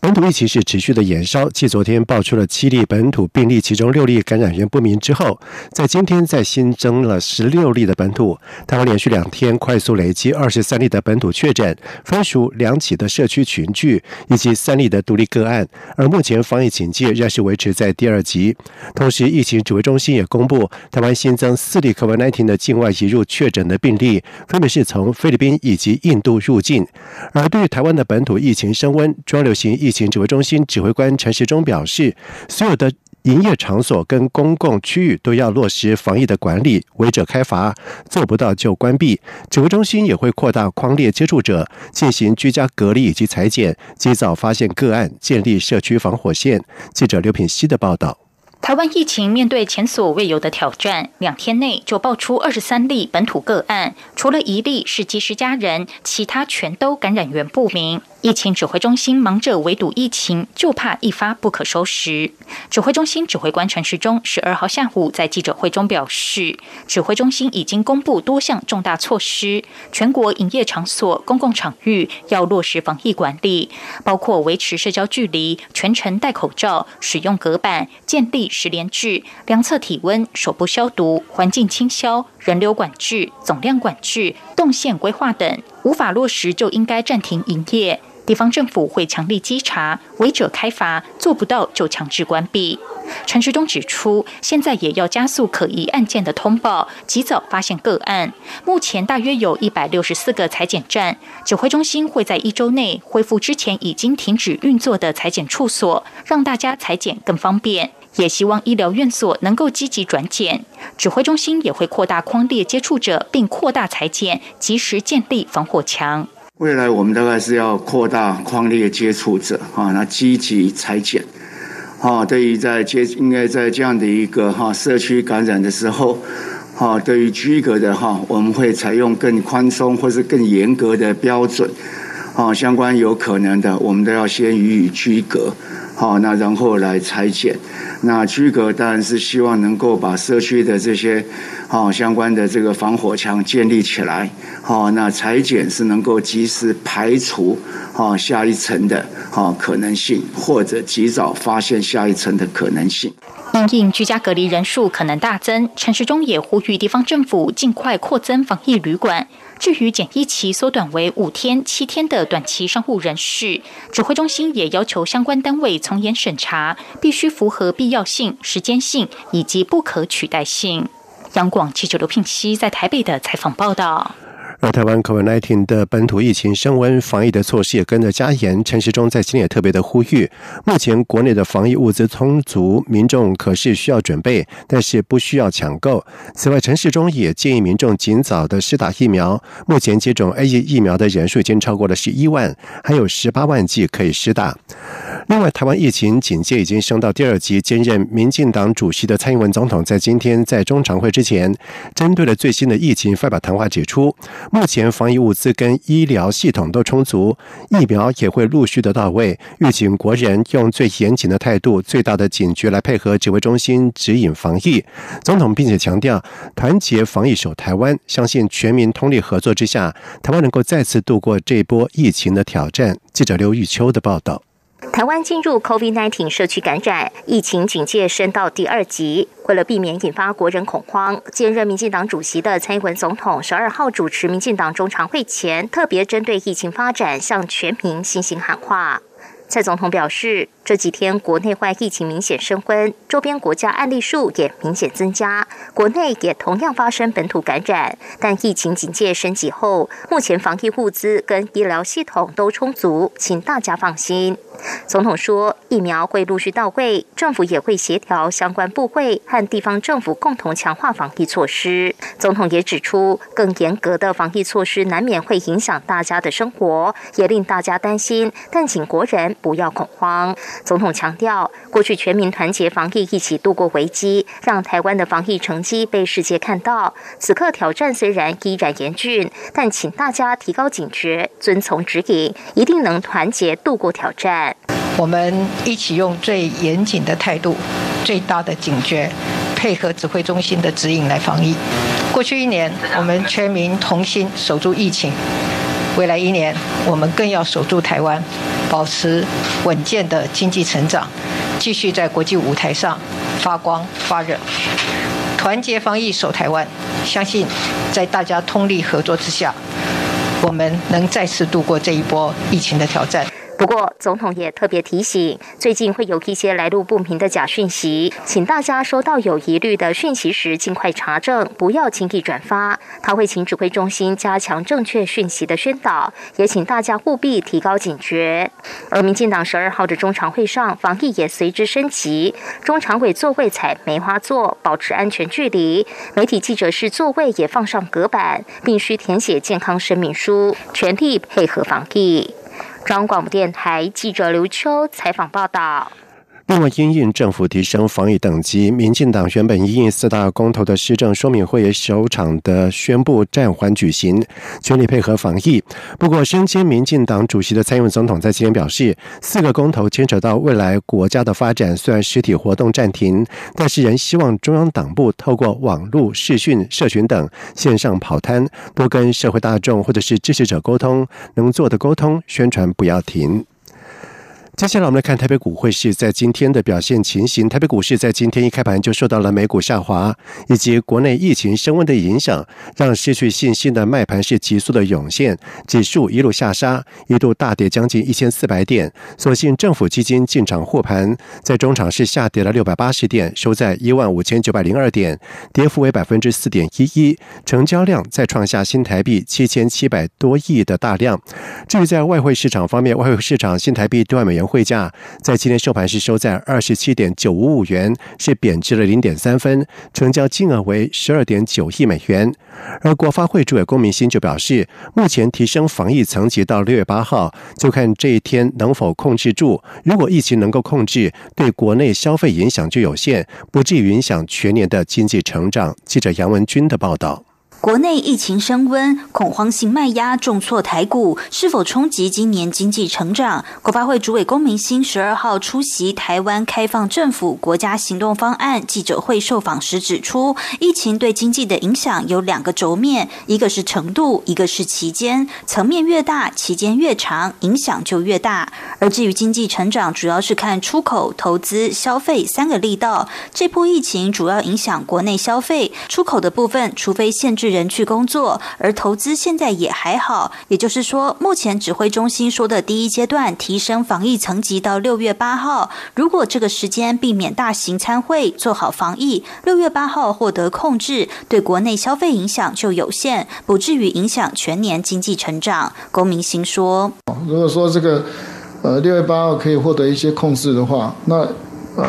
本土疫情是持续的延烧，继昨天爆出了七例本土病例，其中六例感染源不明之后，在今天再新增了十六例的本土。台湾连续两天快速累积二十三例的本土确诊，分属两起的社区群聚以及三例的独立个案。而目前防疫警戒仍是维持在第二级。同时，疫情指挥中心也公布，台湾新增四例 COVID-19 的境外移入确诊的病例，分别是从菲律宾以及印度入境。而对于台湾的本土疫情升温，中央流行疫情指挥中心指挥官陈时中表示，所有的营业场所跟公共区域都要落实防疫的管理，违者开罚，做不到就关闭。指挥中心也会扩大框列接触者，进行居家隔离以及裁剪，及早发现个案，建立社区防火线。记者刘品希的报道。台湾疫情面对前所未有的挑战，两天内就爆出二十三例本土个案，除了一例是及时家人，其他全都感染源不明。疫情指挥中心忙着围堵疫情，就怕一发不可收拾。指挥中心指挥官陈时中十二号下午在记者会中表示，指挥中心已经公布多项重大措施，全国营业场所、公共场域要落实防疫管理，包括维持社交距离、全程戴口罩、使用隔板、建立十连制、量测体温、手部消毒、环境清消、人流管制、总量管制、动线规划等，无法落实就应该暂停营业。地方政府会强力稽查，违者开罚，做不到就强制关闭。陈时中指出，现在也要加速可疑案件的通报，及早发现个案。目前大约有一百六十四个裁剪站，指挥中心会在一周内恢复之前已经停止运作的裁剪处所，让大家裁剪更方便。也希望医疗院所能够积极转检，指挥中心也会扩大框列接触者，并扩大裁剪，及时建立防火墙。未来我们大概是要扩大框列接触者啊，那积极裁剪，啊，对于在接应该在这样的一个哈社区感染的时候，啊，对于居隔的哈，我们会采用更宽松或是更严格的标准，啊，相关有可能的，我们都要先予以居隔。好，那然后来裁剪。那居隔当然是希望能够把社区的这些好相关的这个防火墙建立起来。好，那裁剪是能够及时排除好下一层的好可能性，或者及早发现下一层的可能性。因应居家隔离人数可能大增，陈时中也呼吁地方政府尽快扩增防疫旅馆。至于检疫期缩短为五天、七天的短期商务人士，指挥中心也要求相关单位从严审查，必须符合必要性、时间性以及不可取代性。央广记者刘聘熙在台北的采访报道。而台湾 COVID-19 的本土疫情升温，防疫的措施也跟着加严。陈时中在今天也特别的呼吁，目前国内的防疫物资充足，民众可是需要准备，但是不需要抢购。此外，陈时中也建议民众尽早的施打疫苗。目前接种 A E 疫苗的人数已经超过了十一万，还有十八万剂可以施打。另外，台湾疫情警戒已经升到第二级。兼任民进党主席的蔡英文总统在今天在中常会之前，针对了最新的疫情发表谈话，指出。目前防疫物资跟医疗系统都充足，疫苗也会陆续的到位。预警国人用最严谨的态度、最大的警觉来配合指挥中心指引防疫。总统并且强调，团结防疫守台湾，相信全民通力合作之下，台湾能够再次度过这波疫情的挑战。记者刘玉秋的报道。台湾进入 COVID-19 社区感染，疫情警戒升到第二级。为了避免引发国人恐慌，兼任民进党主席的蔡英文总统十二号主持民进党中常会前，特别针对疫情发展向全民信心喊话。蔡总统表示。这几天国内外疫情明显升温，周边国家案例数也明显增加，国内也同样发生本土感染。但疫情警戒升级后，目前防疫物资跟医疗系统都充足，请大家放心。总统说，疫苗会陆续到位，政府也会协调相关部会和地方政府共同强化防疫措施。总统也指出，更严格的防疫措施难免会影响大家的生活，也令大家担心，但请国人不要恐慌。总统强调，过去全民团结防疫，一起度过危机，让台湾的防疫成绩被世界看到。此刻挑战虽然依然严峻，但请大家提高警觉，遵从指引，一定能团结度过挑战。我们一起用最严谨的态度、最大的警觉，配合指挥中心的指引来防疫。过去一年，我们全民同心守住疫情；未来一年，我们更要守住台湾，保持稳健的经济成长，继续在国际舞台上发光发热。团结防疫，守台湾。相信在大家通力合作之下，我们能再次度过这一波疫情的挑战。不过，总统也特别提醒，最近会有一些来路不明的假讯息，请大家收到有疑虑的讯息时，尽快查证，不要轻易转发。他会请指挥中心加强正确讯息的宣导，也请大家务必提高警觉。而民进党十二号的中常会上，防疫也随之升级，中常委座位采梅花座，保持安全距离；媒体记者室座位也放上隔板，并需填写健康声明书，全力配合防疫。中央广播电台记者刘秋采访报道。另外，因应政府提升防疫等级，民进党原本因应四大公投的施政说明会首场的宣布暂缓举行，全力配合防疫。不过，身兼民进党主席的蔡英文总统在今天表示，四个公投牵扯到未来国家的发展，虽然实体活动暂停，但是仍希望中央党部透过网络、视讯、社群等线上跑摊，多跟社会大众或者是支持者沟通，能做的沟通宣传不要停。接下来我们来看台北股汇市在今天的表现情形。台北股市在今天一开盘就受到了美股下滑以及国内疫情升温的影响，让失去信心的卖盘是急速的涌现，指数一路下杀，一度大跌将近一千四百点。所幸政府基金进场护盘，在中场是下跌了六百八十点，收在一万五千九百零二点，跌幅为百分之四点一一。成交量再创下新台币七千七百多亿的大量。至于在外汇市场方面，外汇市场新台币兑美元。汇价在今天收盘是收在二十七点九五五元，是贬值了零点三分，成交金额为十二点九亿美元。而国发会主委龚明鑫就表示，目前提升防疫层级到六月八号，就看这一天能否控制住。如果疫情能够控制，对国内消费影响就有限，不至于影响全年的经济成长。记者杨文军的报道。国内疫情升温，恐慌性卖压重挫台股，是否冲击今年经济成长？国发会主委龚明鑫十二号出席台湾开放政府国家行动方案记者会受访时指出，疫情对经济的影响有两个轴面，一个是程度，一个是期间。层面越大，期间越长，影响就越大。而至于经济成长，主要是看出口、投资、消费三个力道。这波疫情主要影响国内消费，出口的部分，除非限制。人去工作，而投资现在也还好。也就是说，目前指挥中心说的第一阶段提升防疫层级到六月八号，如果这个时间避免大型参会，做好防疫，六月八号获得控制，对国内消费影响就有限，不至于影响全年经济成长。龚明星说：“如果说这个呃六月八号可以获得一些控制的话，那呃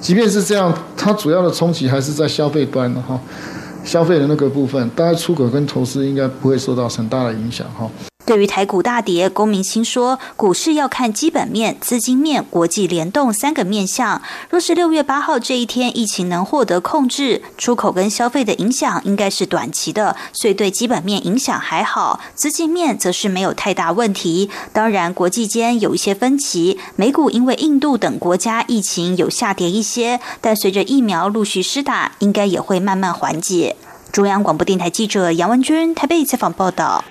即便是这样，它主要的冲击还是在消费端的哈。”消费的那个部分，大概出口跟投资应该不会受到很大的影响哈。对于台股大跌，龚明鑫说，股市要看基本面、资金面、国际联动三个面向。若是六月八号这一天疫情能获得控制，出口跟消费的影响应该是短期的，所以对基本面影响还好，资金面则是没有太大问题。当然，国际间有一些分歧，美股因为印度等国家疫情有下跌一些，但随着疫苗陆续施打，应该也会慢慢缓解。中央广播电台记者杨文君台北采访报道。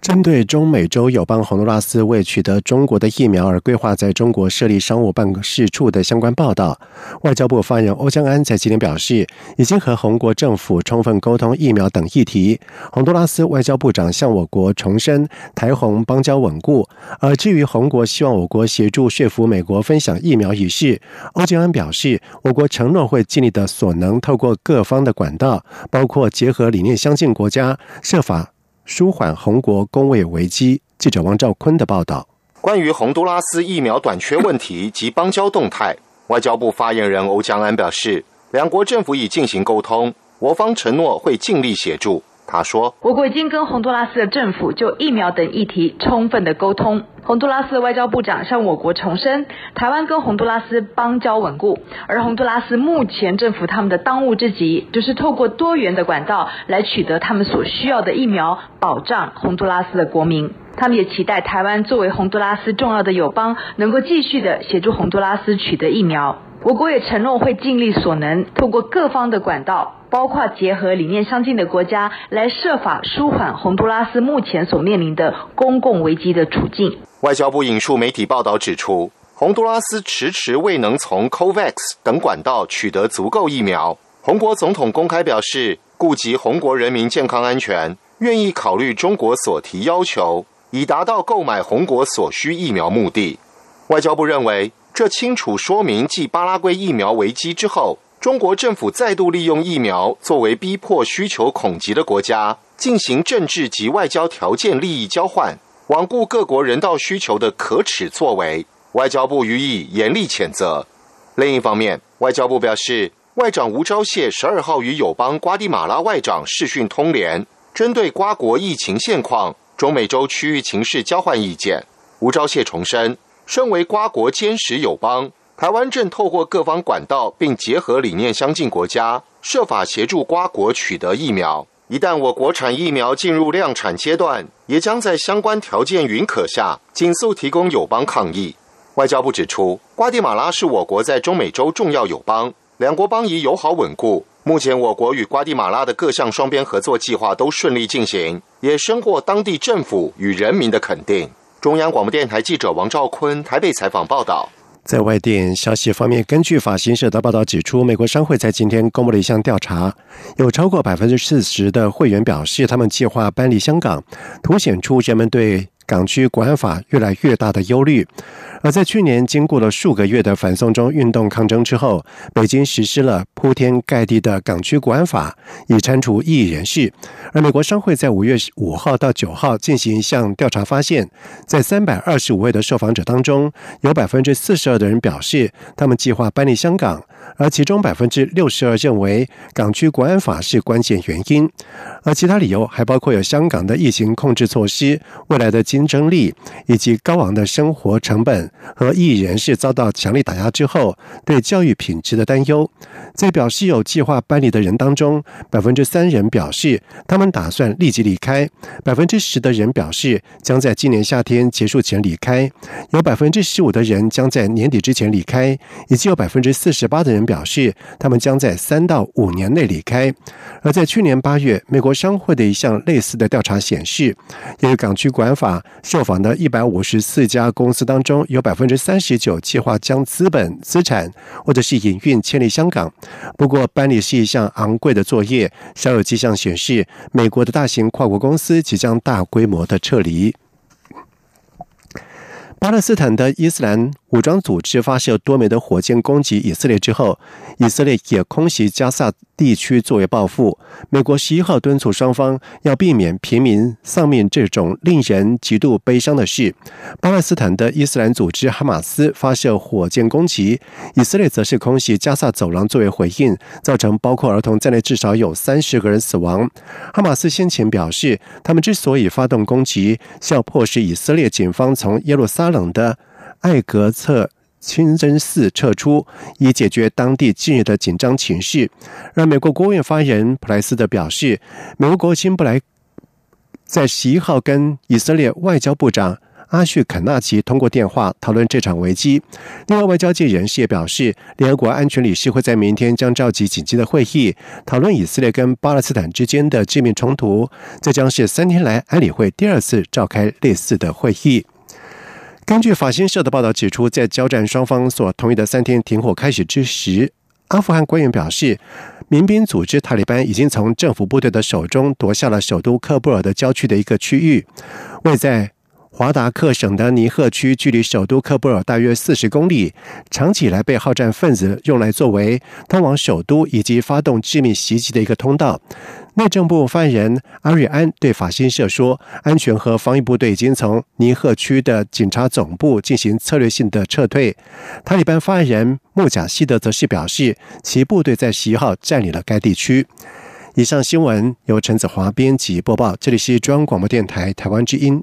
针对中美洲友邦洪都拉斯为取得中国的疫苗而规划在中国设立商务办事处的相关报道，外交部发言人欧江安在今天表示，已经和红国政府充分沟通疫苗等议题。洪都拉斯外交部长向我国重申台红邦交稳固。而至于红国希望我国协助说服美国分享疫苗一事，欧江安表示，我国承诺会尽力的所能，透过各方的管道，包括结合理念相近国家，设法。舒缓红国工位危机。记者王兆坤的报道：关于洪都拉斯疫苗短缺问题及邦交动态，外交部发言人欧江安表示，两国政府已进行沟通，我方承诺会尽力协助。他说：“我国已经跟洪都拉斯的政府就疫苗等议题充分的沟通。洪都拉斯的外交部长向我国重申，台湾跟洪都拉斯邦交稳固，而洪都拉斯目前政府他们的当务之急就是透过多元的管道来取得他们所需要的疫苗，保障洪都拉斯的国民。他们也期待台湾作为洪都拉斯重要的友邦，能够继续的协助洪都拉斯取得疫苗。我国也承诺会尽力所能，透过各方的管道。”包括结合理念相近的国家，来设法舒缓洪都拉斯目前所面临的公共危机的处境。外交部引述媒体报道指出，洪都拉斯迟迟未能从 COVAX 等管道取得足够疫苗。洪国总统公开表示，顾及洪国人民健康安全，愿意考虑中国所提要求，以达到购买洪国所需疫苗目的。外交部认为，这清楚说明继巴拉圭疫苗危机之后。中国政府再度利用疫苗作为逼迫需求恐急的国家进行政治及外交条件利益交换，罔顾各国人道需求的可耻作为，外交部予以严厉谴责。另一方面，外交部表示，外长吴钊燮十二号与友邦瓜地马拉外长视讯通联，针对瓜国疫情现况、中美洲区域情势交换意见。吴钊燮重申，身为瓜国坚实友邦。台湾正透过各方管道，并结合理念相近国家，设法协助瓜国取得疫苗。一旦我国产疫苗进入量产阶段，也将在相关条件允可下，紧速提供友邦抗疫。外交部指出，瓜地马拉是我国在中美洲重要友邦，两国邦谊友好稳固。目前，我国与瓜地马拉的各项双边合作计划都顺利进行，也深获当地政府与人民的肯定。中央广播电台记者王兆坤台北采访报道。在外电消息方面，根据法新社的报道指出，美国商会在今天公布了一项调查，有超过百分之四十的会员表示，他们计划搬离香港，凸显出人们对。港区国安法越来越大的忧虑，而在去年经过了数个月的反送中运动抗争之后，北京实施了铺天盖地的港区国安法，以铲除异议人士。而美国商会在五月五号到九号进行一项调查，发现，在三百二十五位的受访者当中，有百分之四十二的人表示他们计划搬离香港，而其中百分之六十二认为港区国安法是关键原因，而其他理由还包括有香港的疫情控制措施、未来的竞争力以及高昂的生活成本和异议人士遭到强力打压之后，对教育品质的担忧。在表示有计划搬离的人当中，百分之三人表示他们打算立即离开，百分之十的人表示将在今年夏天结束前离开，有百分之十五的人将在年底之前离开，以及有百分之四十八的人表示他们将在三到五年内离开。而在去年八月，美国商会的一项类似的调查显示，由于港区管法。受访的一百五十四家公司当中，有百分之三十九计划将资本、资产或者是营运迁离香港。不过，搬离是一项昂贵的作业，稍有迹象显示，美国的大型跨国公司即将大规模的撤离。巴勒斯坦的伊斯兰武装组织发射多枚的火箭攻击以色列之后，以色列也空袭加萨。地区作为报复，美国十一号敦促双方要避免平民丧命这种令人极度悲伤的事。巴勒斯坦的伊斯兰组织哈马斯发射火箭攻击，以色列则是空袭加萨走廊作为回应，造成包括儿童在内至少有三十个人死亡。哈马斯先前表示，他们之所以发动攻击，是要迫使以色列警方从耶路撒冷的艾格策。清真寺撤出，以解决当地近日的紧张情绪。让美国国务院发言人普莱斯特表示，美国国务卿布莱在十一号跟以色列外交部长阿叙肯纳奇通过电话讨论这场危机。另外，外交界人士也表示，联合国安全理事会在明天将召集紧急的会议，讨论以色列跟巴勒斯坦之间的致命冲突。这将是三天来安理会第二次召开类似的会议。根据法新社的报道指出，在交战双方所同意的三天停火开始之时，阿富汗官员表示，民兵组织塔利班已经从政府部队的手中夺下了首都喀布尔的郊区的一个区域，位在。华达克省的尼赫区距离首都喀布尔大约四十公里，长期以来被好战分子用来作为通往首都以及发动致命袭击的一个通道。内政部发言人阿瑞安对法新社说：“安全和防御部队已经从尼赫区的警察总部进行策略性的撤退。”塔利班发言人穆贾希德则是表示，其部队在十一号占领了该地区。以上新闻由陈子华编辑播报，这里是中央广播电台台湾之音。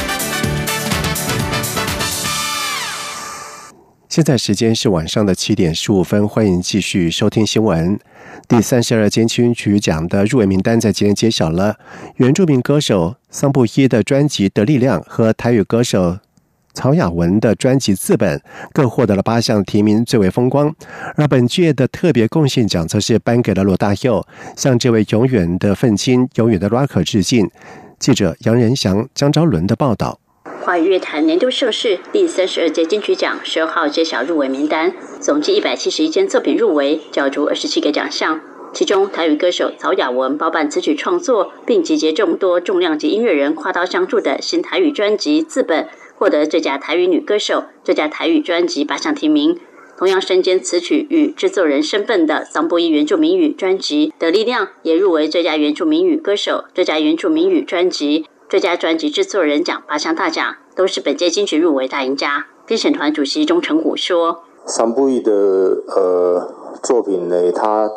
现在时间是晚上的七点十五分，欢迎继续收听新闻。第三十二届金曲奖的入围名单在今天揭晓了，原住民歌手桑布伊的专辑《的力量》和台语歌手。曹雅文的专辑《资本》各获得了八项提名，最为风光。而本届的特别贡献奖则是颁给了罗大佑，向这位永远的愤青、永远的 rock 致敬。记者杨仁祥、张昭伦的报道。华语乐坛年度盛事第三十二届金曲奖十二号揭晓入围名单，总计一百七十一件作品入围，角逐二十七个奖项。其中，台语歌手曹雅文包办词曲创作，并集结众多重量级音乐人跨刀相助的新台语专辑《字本》。获得最佳台语女歌手、最佳台语专辑八项提名。同样身兼词曲与制作人身份的桑布伊原住民语专辑《的力量》也入围最佳原住民语歌手、最佳原住民语专辑、最佳专辑制作人奖八项大奖，都是本届金曲入围大赢家。评审团主席钟成虎说：“桑布伊的呃作品呢，他。”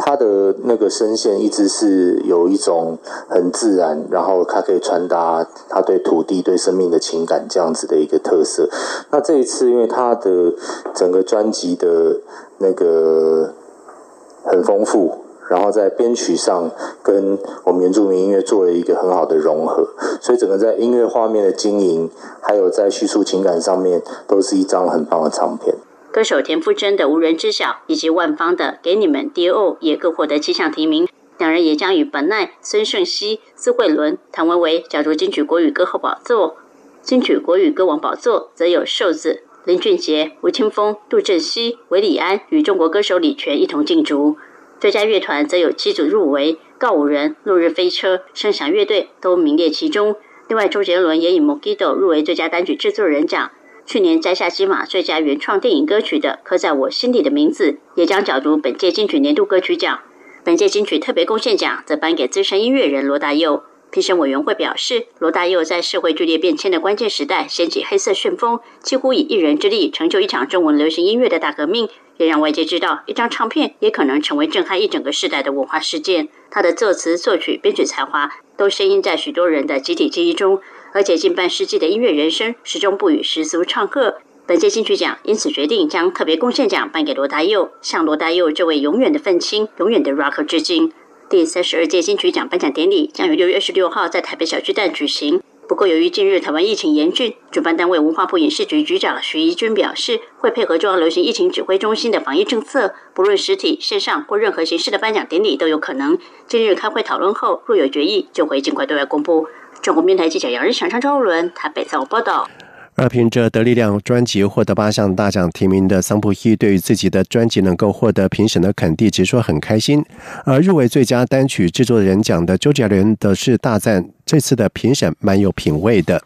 他的那个声线一直是有一种很自然，然后他可以传达他对土地、对生命的情感这样子的一个特色。那这一次，因为他的整个专辑的那个很丰富，然后在编曲上跟我们原住民音乐做了一个很好的融合，所以整个在音乐画面的经营，还有在叙述情感上面，都是一张很棒的唱片。歌手田馥甄的《无人知晓》以及万芳的《给你们》D.O. 也各获得七项提名，两人也将与本奈、孙盛熙、司慧伦、谭维维角逐金曲国语歌后宝座。金曲国语歌王宝座则有瘦子林俊杰、吴青峰、杜振熙、韦礼安与中国歌手李泉一同竞逐。最佳乐团则有七组入围，告五人、落日飞车、声响乐队都名列其中。另外，周杰伦也以《Mojito》入围最佳单曲制作人奖。去年摘下金马最佳原创电影歌曲的《刻在我心底的名字》也将角逐本届金曲年度歌曲奖。本届金曲特别贡献奖则颁给资深音乐人罗大佑。评审委员会表示，罗大佑在社会剧烈变迁的关键时代掀起黑色旋风，几乎以一人之力成就一场中文流行音乐的大革命，也让外界知道一张唱片也可能成为震撼一整个时代的文化事件。他的作词、作曲、编曲才华都深印在许多人的集体记忆中。而且近半世纪的音乐人生始终不与世俗唱和。本届金曲奖因此决定将特别贡献奖颁给罗大佑，向罗大佑这位永远的愤青、永远的 rock 致敬。第三十二届金曲奖颁奖典礼将于六月二十六号在台北小巨蛋举行。不过，由于近日台湾疫情严峻，主办单位文化部影视局局长徐怡君表示，会配合中央流行疫情指挥中心的防疫政策，不论实体、线上或任何形式的颁奖典礼都有可能。近日开会讨论后，若有决议，就会尽快对外公布。中国电台记者杨日祥、张昭伦台北采访报道。而凭着《得力量》专辑获得八项大奖提名的桑普伊，对于自己的专辑能够获得评审的肯定，直说很开心。而入围最佳单曲制作人奖的周杰伦则是大赞这次的评审蛮有品味的。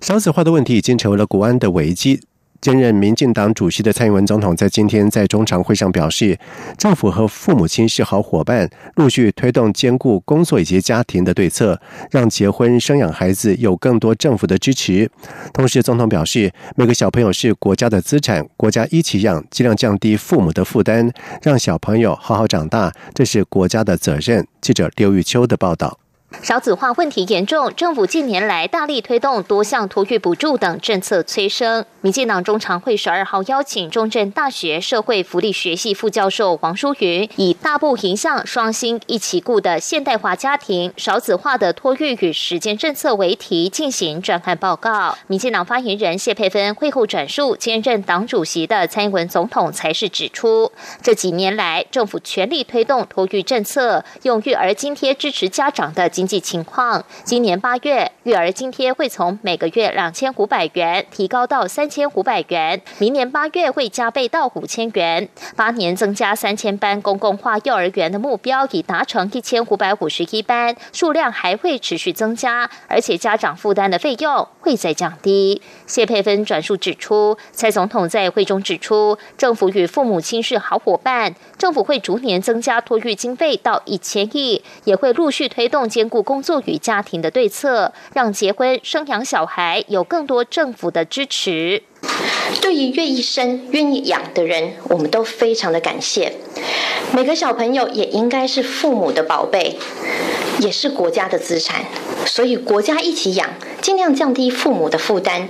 少子化的问题已经成为了国安的危机。兼任民进党主席的蔡英文总统在今天在中常会上表示，政府和父母亲是好伙伴，陆续推动兼顾工作以及家庭的对策，让结婚生养孩子有更多政府的支持。同时，总统表示，每个小朋友是国家的资产，国家一起养，尽量降低父母的负担，让小朋友好好长大，这是国家的责任。记者刘玉秋的报道。少子化问题严重，政府近年来大力推动多项托育补助等政策催生。民进党中常会十二号邀请中正大学社会福利学系副教授黄淑云，以“大步迎向双薪一起顾”的现代化家庭少子化的托育与实践政策为题进行专案报告。民进党发言人谢佩芬会后转述，兼任党主席的蔡英文总统才是指出，这几年来政府全力推动托育政策，用育儿津贴支持家长的。经济情况。今年八月，育儿津贴会从每个月两千五百元提高到三千五百元，明年八月会加倍到五千元。八年增加三千班公共化幼儿园的目标已达成一千五百五十一班，数量还会持续增加，而且家长负担的费用会再降低。谢佩芬转述指出，蔡总统在会中指出，政府与父母亲是好伙伴，政府会逐年增加托育经费到一千亿，也会陆续推动顾工作与家庭的对策，让结婚生养小孩有更多政府的支持。对于愿意生、愿意养的人，我们都非常的感谢。每个小朋友也应该是父母的宝贝，也是国家的资产，所以国家一起养，尽量降低父母的负担，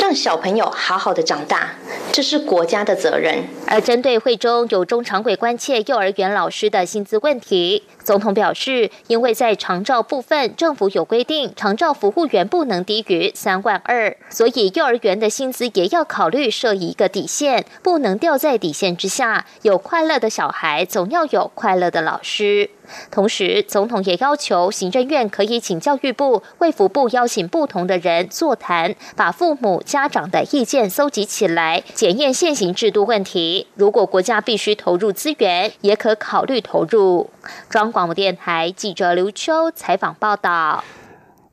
让小朋友好好的长大，这是国家的责任。而针对会中有中常委关切幼儿园老师的薪资问题。总统表示，因为在长照部分，政府有规定，长照服务员不能低于三万二，所以幼儿园的薪资也要考虑设一个底线，不能掉在底线之下。有快乐的小，还总要有快乐的老师。同时，总统也要求行政院可以请教育部、卫福部邀请不同的人座谈，把父母、家长的意见搜集起来，检验现行制度问题。如果国家必须投入资源，也可考虑投入。中央广播电台记者刘秋采访报道。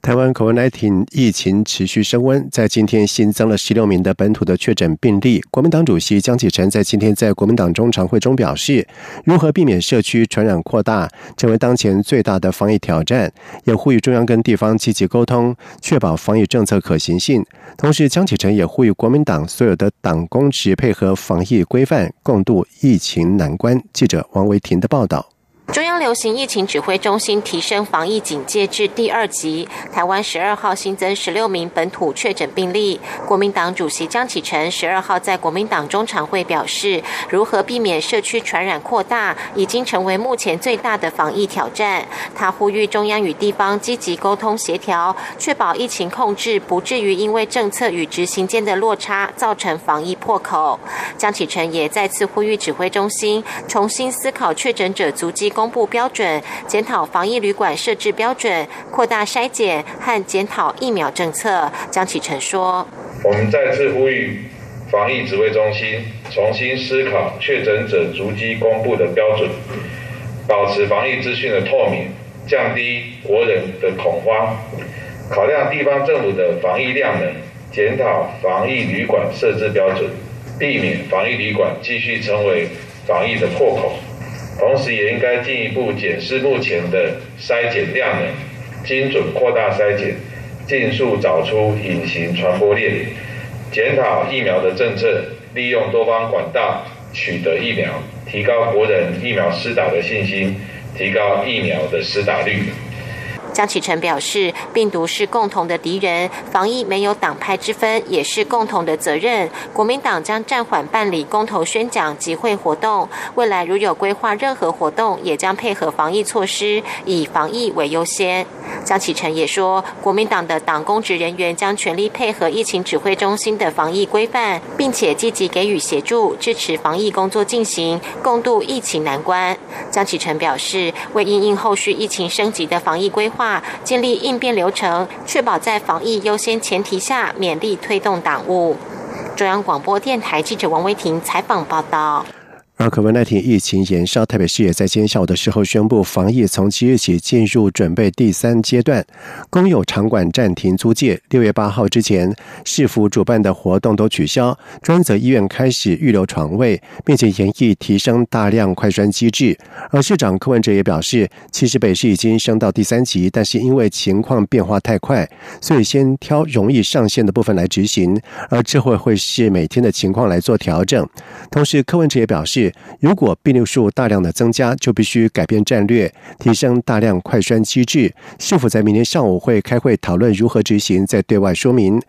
台湾 COVID-19 疫情持续升温，在今天新增了十六名的本土的确诊病例。国民党主席江启臣在今天在国民党中常会中表示，如何避免社区传染扩大，成为当前最大的防疫挑战，也呼吁中央跟地方积极沟通，确保防疫政策可行性。同时，江启臣也呼吁国民党所有的党公职配合防疫规范，共度疫情难关。记者王维婷的报道。中央流行疫情指挥中心提升防疫警戒至第二级。台湾十二号新增十六名本土确诊病例。国民党主席江启臣十二号在国民党中常会表示，如何避免社区传染扩大，已经成为目前最大的防疫挑战。他呼吁中央与地方积极沟通协调，确保疫情控制不至于因为政策与执行间的落差造成防疫破口。江启臣也再次呼吁指挥中心重新思考确诊者足迹。公公布标准，检讨防疫旅馆设置标准，扩大筛检和检讨疫苗政策。江启臣说：“我们再次呼吁防疫指挥中心重新思考确诊者逐机公布的标准，保持防疫资讯的透明，降低国人的恐慌，考量地方政府的防疫量能，检讨防疫旅馆设置标准，避免防疫旅馆继续成为防疫的破口。”同时，也应该进一步检视目前的筛检量能，精准扩大筛检，尽速找出隐形传播链，检讨疫苗的政策，利用多方管道取得疫苗，提高国人疫苗施打的信心，提高疫苗的施打率。江启臣表示，病毒是共同的敌人，防疫没有党派之分，也是共同的责任。国民党将暂缓办理公投宣讲集会活动，未来如有规划任何活动，也将配合防疫措施，以防疫为优先。江启臣也说，国民党的党公职人员将全力配合疫情指挥中心的防疫规范，并且积极给予协助，支持防疫工作进行，共度疫情难关。江启臣表示，为应应后续疫情升级的防疫规划。建立应变流程，确保在防疫优先前提下，勉力推动党务。中央广播电台记者王威婷采访报道。而可文奈廷疫情延烧，台北市也在今天下午的时候宣布，防疫从即日起进入准备第三阶段，公有场馆暂停租借。六月八号之前，市府主办的活动都取消，专责医院开始预留床位，并且研议提升大量快栓机制。而市长柯文哲也表示，其实北市已经升到第三级，但是因为情况变化太快，所以先挑容易上线的部分来执行，而这会会是每天的情况来做调整。同时，柯文哲也表示。如果病例数大量的增加，就必须改变战略，提升大量快栓机制。是否在明天上午会开会讨论如何执行，再对外说明。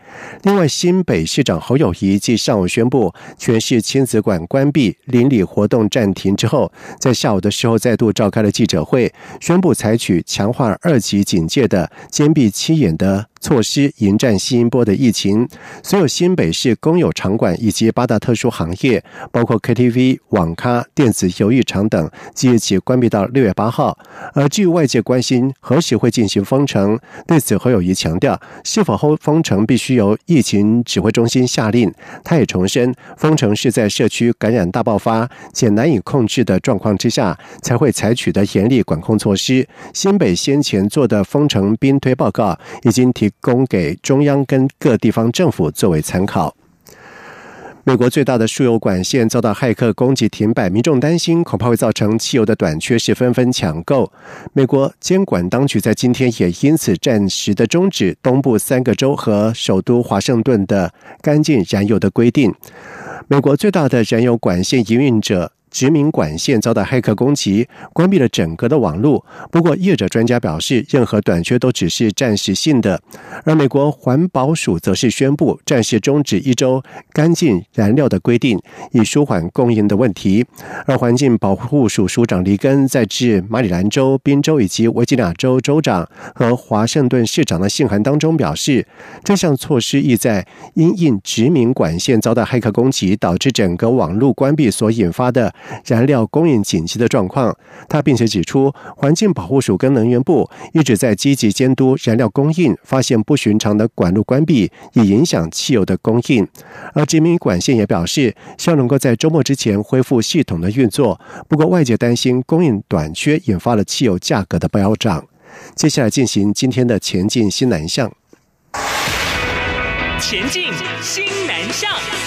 另外，新北市长侯友谊继上午宣布全市亲子馆关闭、邻里活动暂停之后，在下午的时候再度召开了记者会，宣布采取强化二级警戒的坚壁清眼的。措施迎战新一波的疫情。所有新北市公有场馆以及八大特殊行业，包括 KTV、网咖、电子游艺场等，即日起关闭到六月八号。而至于外界关心何时会进行封城，对此侯友谊强调，是否后封城必须由疫情指挥中心下令。他也重申，封城是在社区感染大爆发且难以控制的状况之下才会采取的严厉管控措施。新北先前做的封城兵推报告已经提供给中央跟各地方政府作为参考。美国最大的输油管线遭到骇客攻击停摆，民众担心恐怕会造成汽油的短缺，是纷纷抢购。美国监管当局在今天也因此暂时的终止东部三个州和首都华盛顿的干净燃油的规定。美国最大的燃油管线营运者。殖民管线遭到黑客攻击，关闭了整个的网络。不过，业者专家表示，任何短缺都只是暂时性的。而美国环保署则是宣布暂时终止一周干净燃料的规定，以舒缓供应的问题。而环境保护署署长里根在致马里兰州、宾州以及维吉尼亚州州长和华盛顿市长的信函当中表示，这项措施意在因应殖民管线遭到黑客攻击，导致整个网络关闭所引发的。燃料供应紧急的状况，他并且指出，环境保护署跟能源部一直在积极监督燃料供应，发现不寻常的管路关闭，以影响汽油的供应。而殖民管线也表示，希望能够在周末之前恢复系统的运作。不过，外界担心供应短缺引发了汽油价格的飙涨。接下来进行今天的前进新南向。前进新南向。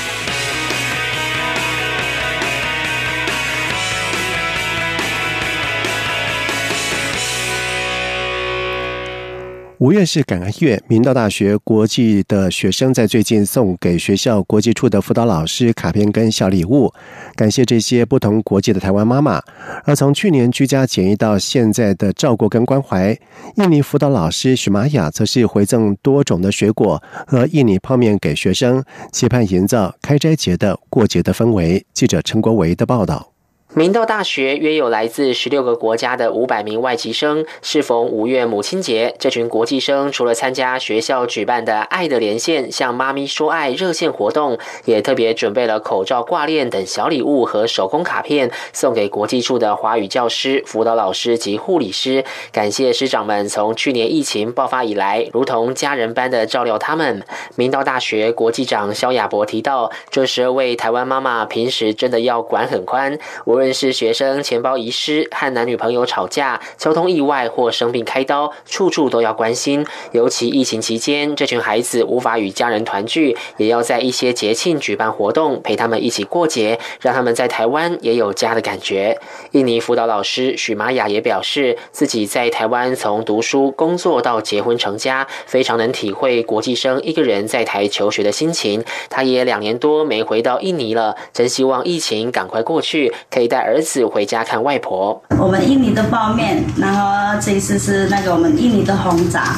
五月是感恩月，明道大学国际的学生在最近送给学校国际处的辅导老师卡片跟小礼物，感谢这些不同国籍的台湾妈妈。而从去年居家检疫到现在的照顾跟关怀，印尼辅导老师许玛雅则是回赠多种的水果和印尼泡面给学生，期盼营造开斋节的过节的氛围。记者陈国维的报道。明道大学约有来自十六个国家的五百名外籍生。适逢五月母亲节，这群国际生除了参加学校举办的“爱的连线”向妈咪说爱热线活动，也特别准备了口罩挂链等小礼物和手工卡片，送给国际处的华语教师、辅导老师及护理师，感谢师长们从去年疫情爆发以来，如同家人般的照料他们。明道大学国际长肖亚博提到，这十二位台湾妈妈平时真的要管很宽，无论是学生钱包遗失、和男女朋友吵架、交通意外或生病开刀，处处都要关心。尤其疫情期间，这群孩子无法与家人团聚，也要在一些节庆举办活动，陪他们一起过节，让他们在台湾也有家的感觉。印尼辅导老师许玛雅也表示，自己在台湾从读书、工作到结婚成家，非常能体会国际生一个人在台求学的心情。他也两年多没回到印尼了，真希望疫情赶快过去，可以。带儿子回家看外婆。我们印尼的泡面，然后这次是那个我们印尼的红炸。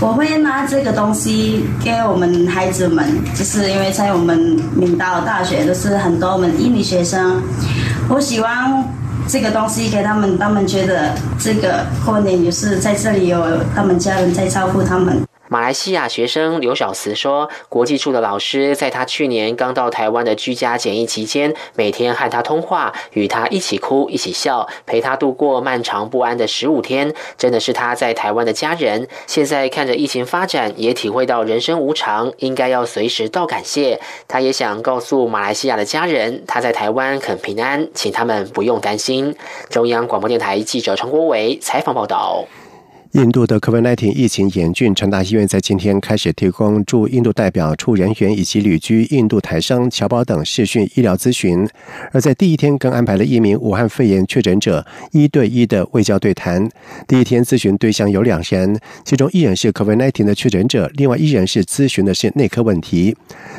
我会拿这个东西给我们孩子们，就是因为在我们闽道大学都是很多我们印尼学生。我喜欢这个东西给他们，他们觉得这个过年就是在这里有他们家人在照顾他们。马来西亚学生刘小慈说：“国际处的老师在他去年刚到台湾的居家检疫期间，每天和他通话，与他一起哭、一起笑，陪他度过漫长不安的十五天，真的是他在台湾的家人。现在看着疫情发展，也体会到人生无常，应该要随时道感谢。他也想告诉马来西亚的家人，他在台湾很平安，请他们不用担心。”中央广播电台记者陈国伟采访报道。印度的 COVID-19 疫情严峻，成大医院在今天开始提供驻印度代表处人员以及旅居印度台商侨胞等视讯医疗咨询。而在第一天，更安排了一名武汉肺炎确诊者一对一的卫教对谈。第一天咨询对象有两人，其中一人是 COVID-19 的确诊者，另外一人是咨询的是内科问题。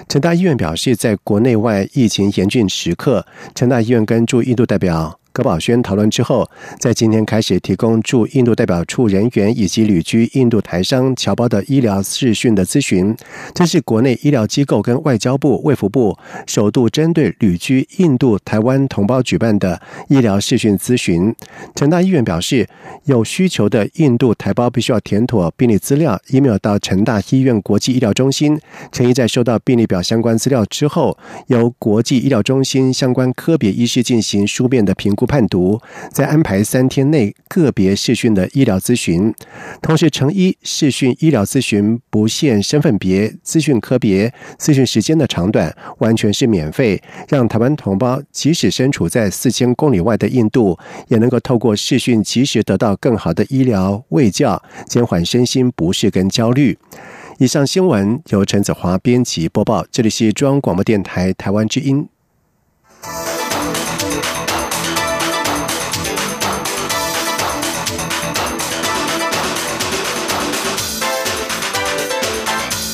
成大医院表示，在国内外疫情严峻时刻，成大医院跟驻印度代表。葛宝轩讨论之后，在今天开始提供驻印度代表处人员以及旅居印度台商侨胞的医疗视讯的咨询。这是国内医疗机构跟外交部、卫福部首度针对旅居印度台湾同胞举办的医疗视讯咨询。成大医院表示，有需求的印度台胞必须要填妥病历资料，email 到成大医院国际医疗中心。陈医在收到病历表相关资料之后，由国际医疗中心相关科别医师进行书面的评估估。判读，在安排三天内个别视讯的医疗咨询，同时成一视讯医疗咨询不限身份别、资讯科别、咨询时间的长短，完全是免费，让台湾同胞即使身处在四千公里外的印度，也能够透过视讯及时得到更好的医疗卫教，减缓身心不适跟焦虑。以上新闻由陈子华编辑播报，这里是中央广播电台台湾之音。